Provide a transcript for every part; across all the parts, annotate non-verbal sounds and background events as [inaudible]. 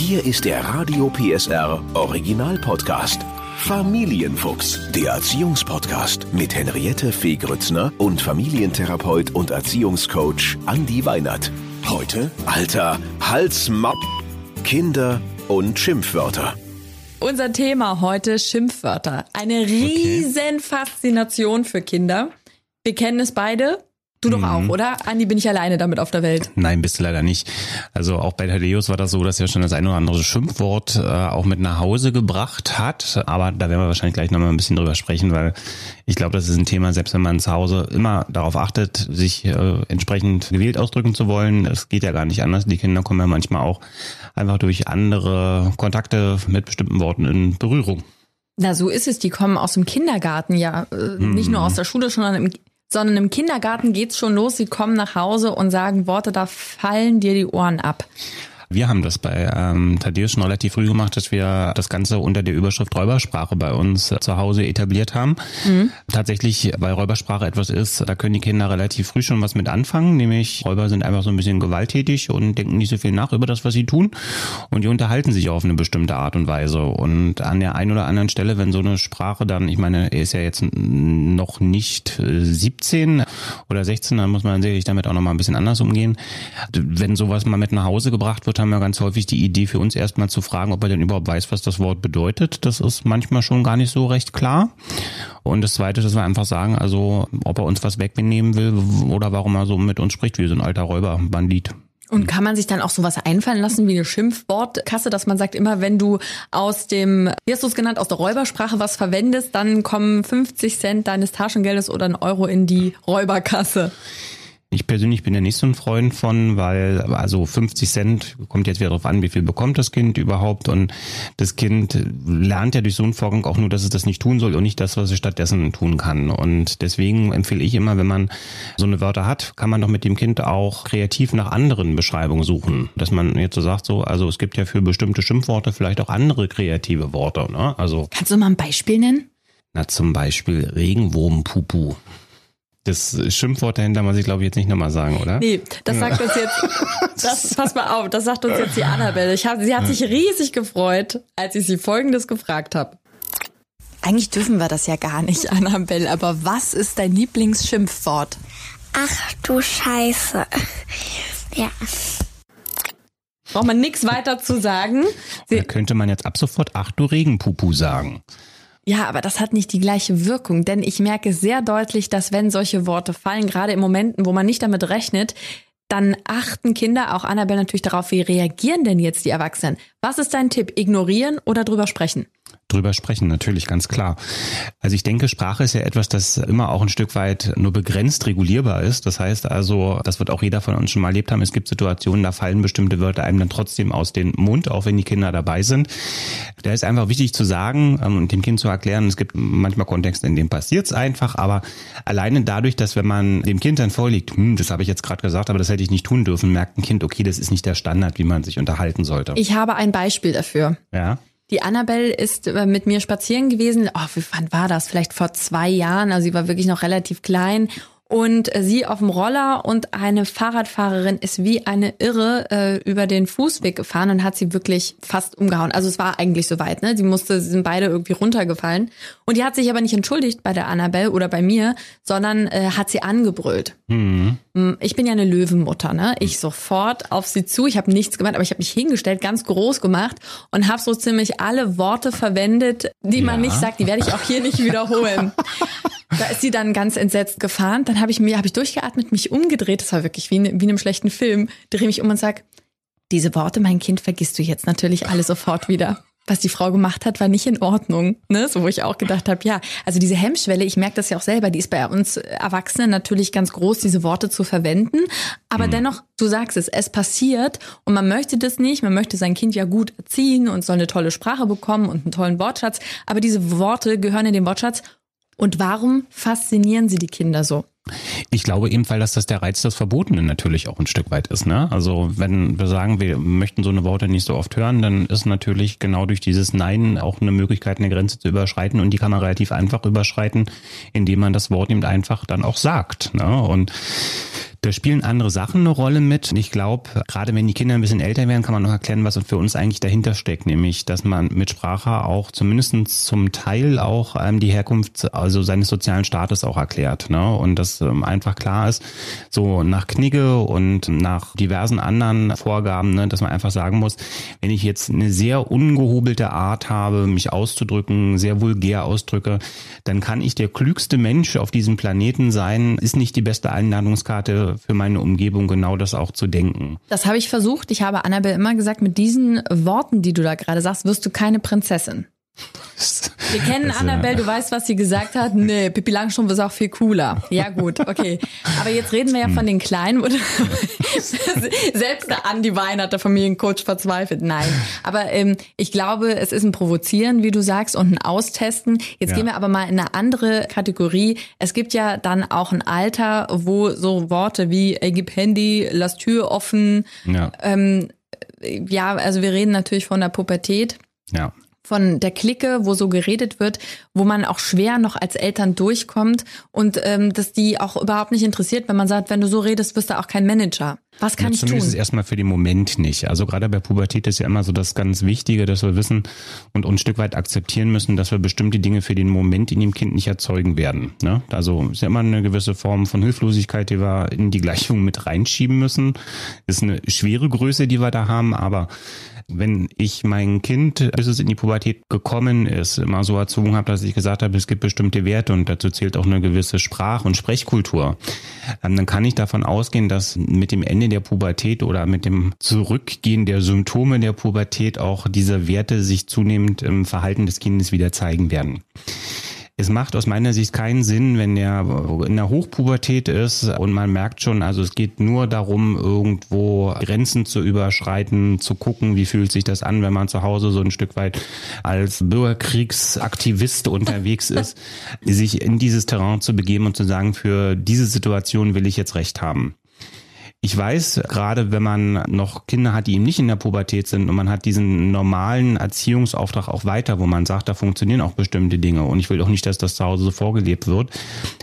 Hier ist der Radio PSR Original Podcast. Familienfuchs, der Erziehungspodcast mit Henriette Fee Grützner und Familientherapeut und Erziehungscoach Andi Weinert. Heute Alter, Hals, Mapp, Kinder und Schimpfwörter. Unser Thema heute Schimpfwörter. Eine riesen Faszination für Kinder. Wir kennen es beide. Du doch auch, Mhm. oder? Andi, bin ich alleine damit auf der Welt. Nein, bist du leider nicht. Also auch bei Thaddeus war das so, dass er schon das ein oder andere Schimpfwort äh, auch mit nach Hause gebracht hat. Aber da werden wir wahrscheinlich gleich nochmal ein bisschen drüber sprechen, weil ich glaube, das ist ein Thema, selbst wenn man zu Hause immer darauf achtet, sich äh, entsprechend gewählt ausdrücken zu wollen. Es geht ja gar nicht anders. Die Kinder kommen ja manchmal auch einfach durch andere Kontakte mit bestimmten Worten in Berührung. Na, so ist es. Die kommen aus dem Kindergarten, ja. Äh, Nicht Mhm. nur aus der Schule, sondern im, sondern im Kindergarten geht's schon los. Sie kommen nach Hause und sagen Worte, da fallen dir die Ohren ab. Wir haben das bei ähm, Thaddeus schon relativ früh gemacht, dass wir das Ganze unter der Überschrift Räubersprache bei uns äh, zu Hause etabliert haben. Tatsächlich, weil Räubersprache etwas ist, da können die Kinder relativ früh schon was mit anfangen, nämlich Räuber sind einfach so ein bisschen gewalttätig und denken nicht so viel nach über das, was sie tun und die unterhalten sich auf eine bestimmte Art und Weise und an der einen oder anderen Stelle, wenn so eine Sprache dann, ich meine, er ist ja jetzt noch nicht äh, 17 oder 16, dann muss man sicherlich damit auch noch mal ein bisschen anders umgehen. Wenn sowas mal mit nach Hause gebracht wird, haben wir ganz häufig die Idee für uns erstmal zu fragen, ob er denn überhaupt weiß, was das Wort bedeutet. Das ist manchmal schon gar nicht so recht klar. Und das Zweite, dass wir einfach sagen, also ob er uns was wegnehmen will oder warum er so mit uns spricht wie so ein alter Räuber, Bandit. Und kann man sich dann auch sowas einfallen lassen wie eine Schimpfwortkasse, dass man sagt, immer wenn du aus dem, wie hast du es genannt, aus der Räubersprache was verwendest, dann kommen 50 Cent deines Taschengeldes oder ein Euro in die Räuberkasse. Ich persönlich bin ja nicht so ein Freund von, weil also 50 Cent kommt jetzt wieder darauf an, wie viel bekommt das Kind überhaupt und das Kind lernt ja durch so einen Vorgang auch nur, dass es das nicht tun soll und nicht das, was es stattdessen tun kann. Und deswegen empfehle ich immer, wenn man so eine Wörter hat, kann man doch mit dem Kind auch kreativ nach anderen Beschreibungen suchen. Dass man jetzt so sagt, so, also es gibt ja für bestimmte Schimpfworte vielleicht auch andere kreative Worte. Ne? Also Kannst du mal ein Beispiel nennen? na zum Beispiel Regenwurmpupu. Das Schimpfwort dahinter muss ich glaube ich jetzt nicht nochmal sagen, oder? Nee, das sagt uns jetzt, [laughs] das, pass mal auf, das sagt uns jetzt die Annabelle. Ich hab, sie hat sich riesig gefreut, als ich sie Folgendes gefragt habe. Eigentlich dürfen wir das ja gar nicht, Annabelle, aber was ist dein Lieblingsschimpfwort? Ach du Scheiße. Ja. Braucht man nichts weiter zu sagen. Sie, Da könnte man jetzt ab sofort Ach du Regenpupu sagen. Ja, aber das hat nicht die gleiche Wirkung, denn ich merke sehr deutlich, dass wenn solche Worte fallen, gerade in Momenten, wo man nicht damit rechnet, dann achten Kinder, auch Annabelle natürlich darauf, wie reagieren denn jetzt die Erwachsenen? Was ist dein Tipp? Ignorieren oder drüber sprechen? Drüber sprechen, natürlich, ganz klar. Also ich denke, Sprache ist ja etwas, das immer auch ein Stück weit nur begrenzt regulierbar ist. Das heißt also, das wird auch jeder von uns schon mal erlebt haben. Es gibt Situationen, da fallen bestimmte Wörter einem dann trotzdem aus dem Mund, auch wenn die Kinder dabei sind. Da ist einfach wichtig zu sagen ähm, und dem Kind zu erklären, es gibt manchmal Kontexte, in denen passiert es einfach, aber alleine dadurch, dass wenn man dem Kind dann vorliegt, hm, das habe ich jetzt gerade gesagt, aber das hätte ich nicht tun dürfen, merkt ein Kind, okay, das ist nicht der Standard, wie man sich unterhalten sollte. Ich habe ein Beispiel dafür. ja. Die Annabelle ist äh, mit mir spazieren gewesen. Oh, wie wann war das? Vielleicht vor zwei Jahren. Also sie war wirklich noch relativ klein. Und äh, sie auf dem Roller und eine Fahrradfahrerin ist wie eine Irre äh, über den Fußweg gefahren und hat sie wirklich fast umgehauen. Also es war eigentlich soweit, ne? Sie musste, sie sind beide irgendwie runtergefallen. Und die hat sich aber nicht entschuldigt bei der Annabelle oder bei mir, sondern äh, hat sie angebrüllt. Mhm. Mm, Ich bin ja eine Löwenmutter, ne? Ich sofort auf sie zu. Ich habe nichts gemacht, aber ich habe mich hingestellt, ganz groß gemacht und habe so ziemlich alle Worte verwendet, die man Ja. nicht sagt. Die werde ich auch hier nicht wiederholen. [laughs] Da ist sie dann ganz entsetzt gefahren. Dann habe ich mir, habe ich durchgeatmet, mich umgedreht. Das war wirklich wie in, wie in einem schlechten Film. Drehe mich um und sag: Diese Worte, mein Kind, vergisst du jetzt natürlich alle sofort wieder. Was die Frau gemacht hat, war nicht in Ordnung. Ne? So, wo ich auch gedacht habe, ja, also diese Hemmschwelle, ich merke das ja auch selber, die ist bei uns Erwachsenen natürlich ganz groß, diese Worte zu verwenden. Aber dennoch, du sagst es, es passiert und man möchte das nicht. Man möchte sein Kind ja gut erziehen und soll eine tolle Sprache bekommen und einen tollen Wortschatz. Aber diese Worte gehören in den Wortschatz. Und warum faszinieren sie die Kinder so? Ich glaube eben, weil das, das der Reiz des Verbotenen natürlich auch ein Stück weit ist. Ne? Also wenn wir sagen, wir möchten so eine Worte nicht so oft hören, dann ist natürlich genau durch dieses Nein auch eine Möglichkeit, eine Grenze zu überschreiten. Und die kann man relativ einfach überschreiten, indem man das Wort eben einfach dann auch sagt. Ne? Und Da spielen andere Sachen eine Rolle mit. Ich glaube, gerade wenn die Kinder ein bisschen älter werden, kann man noch erklären, was für uns eigentlich dahinter steckt, nämlich, dass man mit Sprache auch zumindest zum Teil auch ähm, die Herkunft, also seines sozialen Staates auch erklärt. Ne? Und dass ähm, einfach klar ist, so nach Knigge und nach diversen anderen Vorgaben, ne, dass man einfach sagen muss, wenn ich jetzt eine sehr ungehobelte Art habe, mich auszudrücken, sehr vulgär ausdrücke, dann kann ich der klügste Mensch auf diesem Planeten sein, ist nicht die beste Einladungskarte für meine Umgebung genau das auch zu denken. Das habe ich versucht. Ich habe Annabelle immer gesagt, mit diesen Worten, die du da gerade sagst, wirst du keine Prinzessin. Wir kennen das, [laughs] Annabelle, du weißt, was sie gesagt hat. Nee, Pippi Langstrumpf ist auch viel cooler. Ja gut, okay. Aber jetzt reden wir ja von den Kleinen. [laughs] Selbst der Andi Wein der Familiencoach verzweifelt. Nein. Aber ähm, ich glaube, es ist ein Provozieren, wie du sagst, und ein Austesten. Jetzt ja. gehen wir aber mal in eine andere Kategorie. Es gibt ja dann auch ein Alter, wo so Worte wie ey, gib Handy, lass Tür offen. Ja. Ähm, ja, also wir reden natürlich von der Pubertät. Ja von der Clique, wo so geredet wird, wo man auch schwer noch als Eltern durchkommt und ähm, dass die auch überhaupt nicht interessiert, wenn man sagt, wenn du so redest, bist du auch kein Manager. Was kann ja, ich tun? Zumindest erstmal für den Moment nicht. Also gerade bei Pubertät ist ja immer so das ganz Wichtige, dass wir wissen und, und ein Stück weit akzeptieren müssen, dass wir bestimmte Dinge für den Moment in dem Kind nicht erzeugen werden. Ne? Also ist ja immer eine gewisse Form von Hilflosigkeit, die wir in die Gleichung mit reinschieben müssen. Ist eine schwere Größe, die wir da haben, aber wenn ich mein Kind, bis es in die Pubertät gekommen ist, immer so erzogen habe, dass ich gesagt habe, es gibt bestimmte Werte und dazu zählt auch eine gewisse Sprach- und Sprechkultur, ähm, dann kann ich davon ausgehen, dass mit dem Ende der Pubertät oder mit dem Zurückgehen der Symptome der Pubertät auch diese Werte sich zunehmend im Verhalten des Kindes wieder zeigen werden. Es macht aus meiner Sicht keinen Sinn, wenn der in der Hochpubertät ist und man merkt schon, also es geht nur darum, irgendwo Grenzen zu überschreiten, zu gucken, wie fühlt sich das an, wenn man zu Hause so ein Stück weit als Bürgerkriegsaktivist unterwegs [laughs] ist, sich in dieses Terrain zu begeben und zu sagen, für diese Situation will ich jetzt Recht haben. Ich weiß, gerade wenn man noch Kinder hat, die eben nicht in der Pubertät sind und man hat diesen normalen Erziehungsauftrag auch weiter, wo man sagt, da funktionieren auch bestimmte Dinge und ich will auch nicht, dass das zu Hause so vorgelebt wird,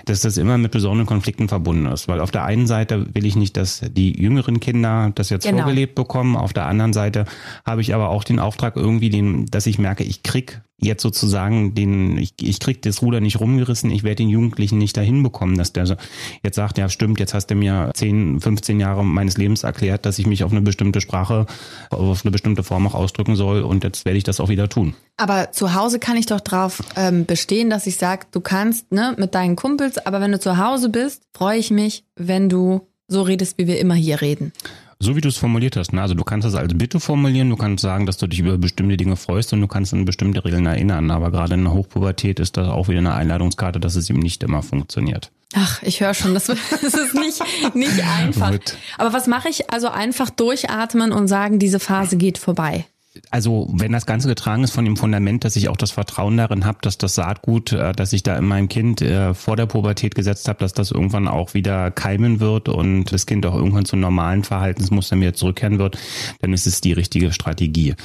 dass das immer mit besonderen Konflikten verbunden ist. Weil auf der einen Seite will ich nicht, dass die jüngeren Kinder das jetzt genau. vorgelebt bekommen, auf der anderen Seite habe ich aber auch den Auftrag irgendwie, den, dass ich merke, ich krieg jetzt sozusagen den, ich, ich krieg das Ruder nicht rumgerissen, ich werde den Jugendlichen nicht dahin bekommen, dass der jetzt sagt, ja stimmt, jetzt hast du mir 10, 15 Jahre meines Lebens erklärt, dass ich mich auf eine bestimmte Sprache, auf eine bestimmte Form auch ausdrücken soll und jetzt werde ich das auch wieder tun. Aber zu Hause kann ich doch drauf ähm, bestehen, dass ich sage, du kannst ne, mit deinen Kumpels, aber wenn du zu Hause bist, freue ich mich, wenn du so redest, wie wir immer hier reden. So wie du es formuliert hast. Ne? Also du kannst das als Bitte formulieren, du kannst sagen, dass du dich über bestimmte Dinge freust und du kannst an bestimmte Regeln erinnern. Aber gerade in der Hochpubertät ist das auch wieder eine Einladungskarte, dass es ihm nicht immer funktioniert. Ach, ich höre schon, das, [laughs] das ist nicht, nicht einfach. Aber was mache ich? Also einfach durchatmen und sagen, diese Phase geht vorbei also wenn das Ganze getragen ist von dem Fundament, dass ich auch das Vertrauen darin habe, dass das Saatgut, äh, das ich da in meinem Kind äh, vor der Pubertät gesetzt habe, dass das irgendwann auch wieder keimen wird und das Kind auch irgendwann zu normalen Verhaltensmustern wieder zurückkehren wird, dann ist es die richtige Strategie.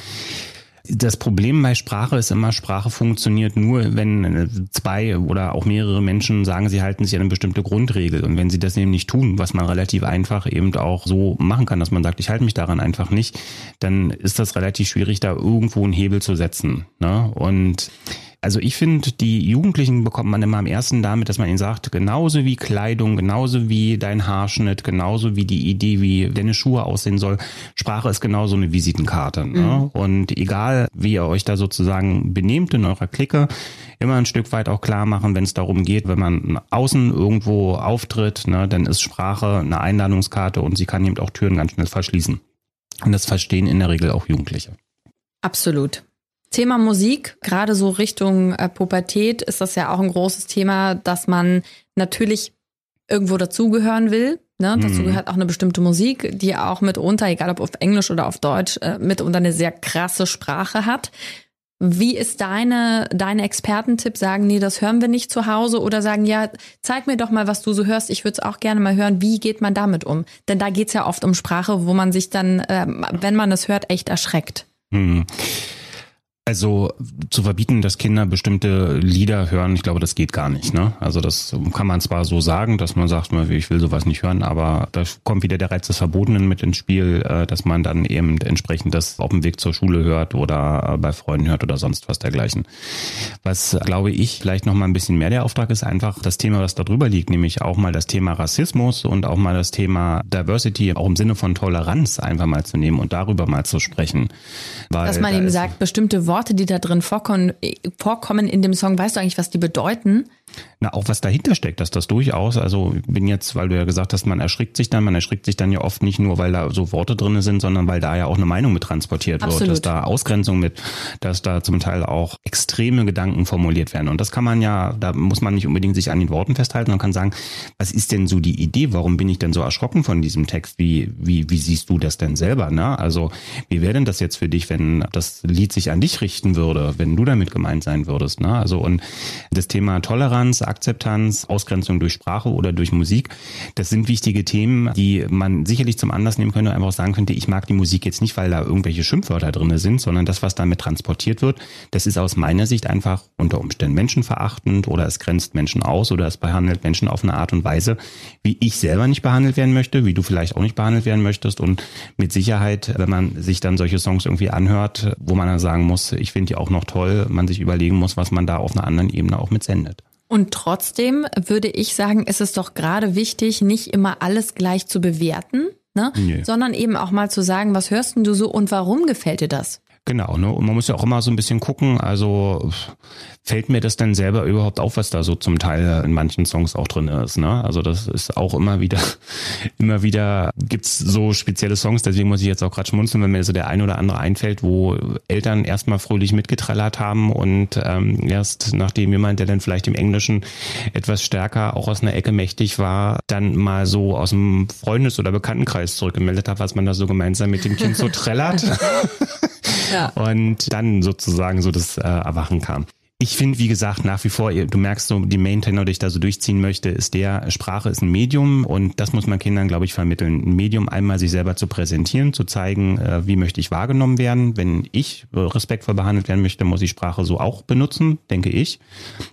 Das Problem bei Sprache ist immer, Sprache funktioniert nur, wenn zwei oder auch mehrere Menschen sagen, sie halten sich an eine bestimmte Grundregel. Und wenn sie das nicht tun, was man relativ einfach eben auch so machen kann, dass man sagt, ich halte mich daran einfach nicht, dann ist das relativ schwierig, da irgendwo einen Hebel zu setzen. Ne? Und also ich finde, die Jugendlichen bekommt man immer am ersten damit, dass man ihnen sagt, genauso wie Kleidung, genauso wie dein Haarschnitt, genauso wie die Idee, wie deine Schuhe aussehen soll, Sprache ist genauso eine Visitenkarte. Ne? Mhm. Und egal, wie ihr euch da sozusagen benehmt in eurer Clique, immer ein Stück weit auch klar machen, wenn es darum geht, wenn man außen irgendwo auftritt, ne, dann ist Sprache eine Einladungskarte und sie kann eben auch Türen ganz schnell verschließen. Und das verstehen in der Regel auch Jugendliche. Absolut. Thema Musik, gerade so Richtung äh, Pubertät, ist das ja auch ein großes Thema, dass man natürlich irgendwo dazugehören will. Ne? Mhm. Dazu gehört auch eine bestimmte Musik, die auch mitunter, egal ob auf Englisch oder auf Deutsch, äh, mitunter eine sehr krasse Sprache hat. Wie ist deine, deine Expertentipp? Sagen, nee, das hören wir nicht zu Hause oder sagen, ja, zeig mir doch mal, was du so hörst. Ich würde es auch gerne mal hören. Wie geht man damit um? Denn da geht's ja oft um Sprache, wo man sich dann, äh, wenn man es hört, echt erschreckt. Mhm. Also zu verbieten, dass Kinder bestimmte Lieder hören, ich glaube, das geht gar nicht. Ne? Also das kann man zwar so sagen, dass man sagt, ich will sowas nicht hören, aber da kommt wieder der Reiz des Verbotenen mit ins Spiel, äh, dass man dann eben entsprechend das auf dem Weg zur Schule hört oder äh, bei Freunden hört oder sonst was dergleichen. Was, glaube ich, vielleicht noch mal ein bisschen mehr der Auftrag ist, einfach das Thema, was da drüber liegt, nämlich auch mal das Thema Rassismus und auch mal das Thema Diversity, auch im Sinne von Toleranz einfach mal zu nehmen und darüber mal zu sprechen. Weil Dass man eben sagt, bestimmte Worte, die da drin vorkommen, vorkommen in dem Song, weißt du eigentlich, was die bedeuten? Na, auch was dahinter steckt, dass das durchaus, also bin jetzt, weil du ja gesagt hast, man erschrickt sich dann, man erschrickt sich dann ja oft nicht nur, weil da so Worte drin sind, sondern weil da ja auch eine Meinung mit transportiert Absolut. wird, dass da Ausgrenzung mit, dass da zum Teil auch extreme Gedanken formuliert werden. Und das kann man ja, da muss man nicht unbedingt sich an den Worten festhalten, man kann sagen, was ist denn so die Idee? Warum bin ich denn so erschrocken von diesem Text? Wie, wie, wie siehst du das denn selber? Ne? Also, wie wäre denn das jetzt für dich, wenn das Lied sich an dich richten würde, wenn du damit gemeint sein würdest? Ne? Also, und das Thema Toleranz, Akzeptanz, Ausgrenzung durch Sprache oder durch Musik. Das sind wichtige Themen, die man sicherlich zum Anlass nehmen könnte, einfach sagen könnte, ich mag die Musik jetzt nicht, weil da irgendwelche Schimpfwörter drin sind, sondern das, was damit transportiert wird, das ist aus meiner Sicht einfach unter Umständen menschenverachtend oder es grenzt Menschen aus oder es behandelt Menschen auf eine Art und Weise, wie ich selber nicht behandelt werden möchte, wie du vielleicht auch nicht behandelt werden möchtest und mit Sicherheit, wenn man sich dann solche Songs irgendwie anhört, wo man dann sagen muss, ich finde die auch noch toll, man sich überlegen muss, was man da auf einer anderen Ebene auch mit sendet. Und trotzdem würde ich sagen, ist es doch gerade wichtig, nicht immer alles gleich zu bewerten, ne? Nee. sondern eben auch mal zu sagen, was hörst du so und warum gefällt dir das? Genau, ne? Und man muss ja auch immer so ein bisschen gucken, also fällt mir das denn selber überhaupt auf, was da so zum Teil in manchen Songs auch drin ist, ne? Also das ist auch immer wieder, [laughs] immer wieder gibt's so spezielle Songs, deswegen muss ich jetzt auch gerade schmunzeln, wenn mir so der ein oder andere einfällt, wo Eltern erstmal fröhlich mitgetrellert haben und ähm, erst nachdem jemand, der dann vielleicht im Englischen etwas stärker auch aus einer Ecke mächtig war, dann mal so aus dem Freundes- oder Bekanntenkreis zurückgemeldet hat, was man da so gemeinsam mit dem Kind so [laughs] trällert. Ja. Und dann sozusagen so das äh, Erwachen kam. Ich finde, wie gesagt, nach wie vor, du merkst so, die Main-Tenor, die ich da so durchziehen möchte, ist der, Sprache ist ein Medium und das muss man Kindern, glaube ich, vermitteln. Ein Medium, einmal sich selber zu präsentieren, zu zeigen, äh, wie möchte ich wahrgenommen werden. Wenn ich respektvoll behandelt werden möchte, muss ich Sprache so auch benutzen, denke ich.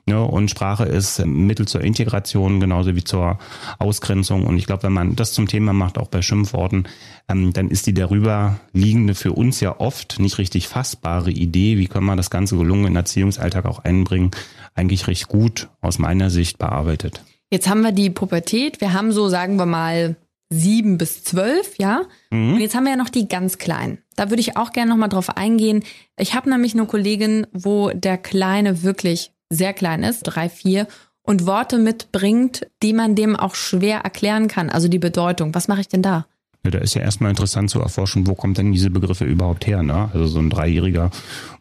Ja, und Sprache ist Mittel zur Integration, genauso wie zur Ausgrenzung. Und ich glaube, wenn man das zum Thema macht, auch bei Schimpfworten, ähm, dann ist die darüber liegende, für uns ja oft nicht richtig fassbare Idee, wie können wir das ganze gelungene Erziehungsalltag auch einbringen, eigentlich recht gut aus meiner Sicht bearbeitet. Jetzt haben wir die Pubertät, wir haben so, sagen wir mal, sieben bis zwölf, ja. Mhm. Und jetzt haben wir ja noch die ganz Kleinen. Da würde ich auch gerne nochmal drauf eingehen. Ich habe nämlich eine Kollegin, wo der Kleine wirklich sehr klein ist, drei, vier, und Worte mitbringt, die man dem auch schwer erklären kann. Also die Bedeutung. Was mache ich denn da? Ja, da ist ja erstmal interessant zu erforschen, wo kommt denn diese Begriffe überhaupt her. Ne? Also so ein Dreijähriger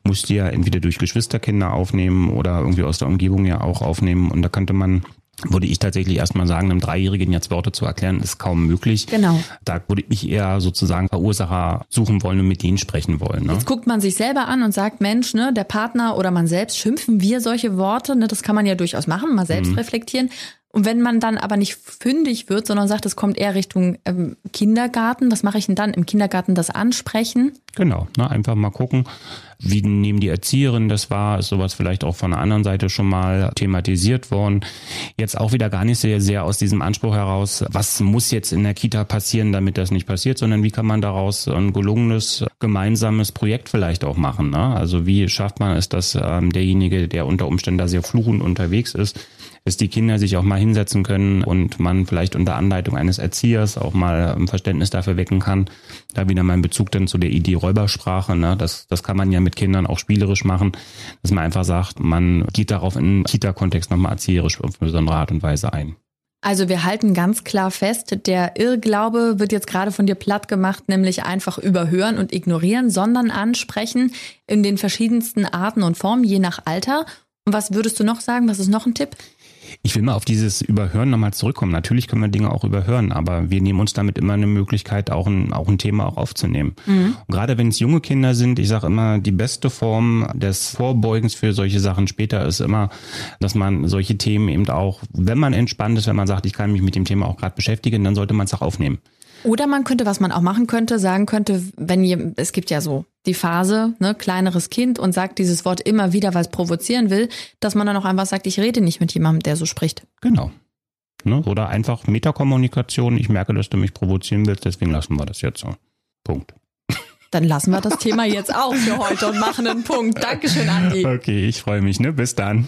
muss die ja entweder durch Geschwisterkinder aufnehmen oder irgendwie aus der Umgebung ja auch aufnehmen. Und da könnte man würde ich tatsächlich erstmal sagen, einem Dreijährigen jetzt Worte zu erklären, ist kaum möglich. Genau. Da würde ich eher sozusagen Verursacher suchen wollen und mit denen sprechen wollen. Ne? Jetzt guckt man sich selber an und sagt, Mensch, ne, der Partner oder man selbst, schimpfen wir solche Worte? Ne, das kann man ja durchaus machen, mal selbst mhm. reflektieren. Und wenn man dann aber nicht fündig wird, sondern sagt, es kommt eher Richtung ähm, Kindergarten, was mache ich denn dann? Im Kindergarten das ansprechen? Genau, ne, einfach mal gucken, wie nehmen die Erzieherinnen das wahr? Ist sowas vielleicht auch von der anderen Seite schon mal thematisiert worden? Jetzt auch wieder gar nicht sehr, sehr aus diesem Anspruch heraus, was muss jetzt in der Kita passieren, damit das nicht passiert, sondern wie kann man daraus ein gelungenes gemeinsames Projekt vielleicht auch machen? Ne? Also wie schafft man es, dass ähm, derjenige, der unter Umständen da sehr fluchend unterwegs ist, dass die Kinder sich auch mal hinsetzen können und man vielleicht unter Anleitung eines Erziehers auch mal ein Verständnis dafür wecken kann. Da wieder mein Bezug dann zu der Idee Räubersprache. Ne? Das, das kann man ja mit Kindern auch spielerisch machen, dass man einfach sagt, man geht darauf in Kita-Kontext nochmal erzieherisch auf eine besondere Art und Weise ein. Also wir halten ganz klar fest, der Irrglaube wird jetzt gerade von dir platt gemacht, nämlich einfach überhören und ignorieren, sondern ansprechen in den verschiedensten Arten und Formen, je nach Alter. Und was würdest du noch sagen? Was ist noch ein Tipp? Ich will mal auf dieses Überhören nochmal zurückkommen. Natürlich können wir Dinge auch überhören, aber wir nehmen uns damit immer eine Möglichkeit, auch ein, auch ein Thema auch aufzunehmen. Mhm. gerade wenn es junge Kinder sind, ich sage immer, die beste Form des Vorbeugens für solche Sachen später ist immer, dass man solche Themen eben auch, wenn man entspannt ist, wenn man sagt, ich kann mich mit dem Thema auch gerade beschäftigen, dann sollte man es auch aufnehmen. Oder man könnte, was man auch machen könnte, sagen könnte, wenn ihr, es gibt ja so die Phase, ne, kleineres Kind und sagt dieses Wort immer wieder, weil es provozieren will, dass man dann auch einfach sagt, ich rede nicht mit jemandem, der so spricht. Genau. Ne? Oder einfach Metakommunikation. Ich merke, dass du mich provozieren willst, deswegen lassen wir das jetzt so. Punkt. [laughs] Dann lassen wir das Thema jetzt auch für heute und machen einen Punkt. Dankeschön, Andi. Okay, ich freue mich. Ne? Bis dann.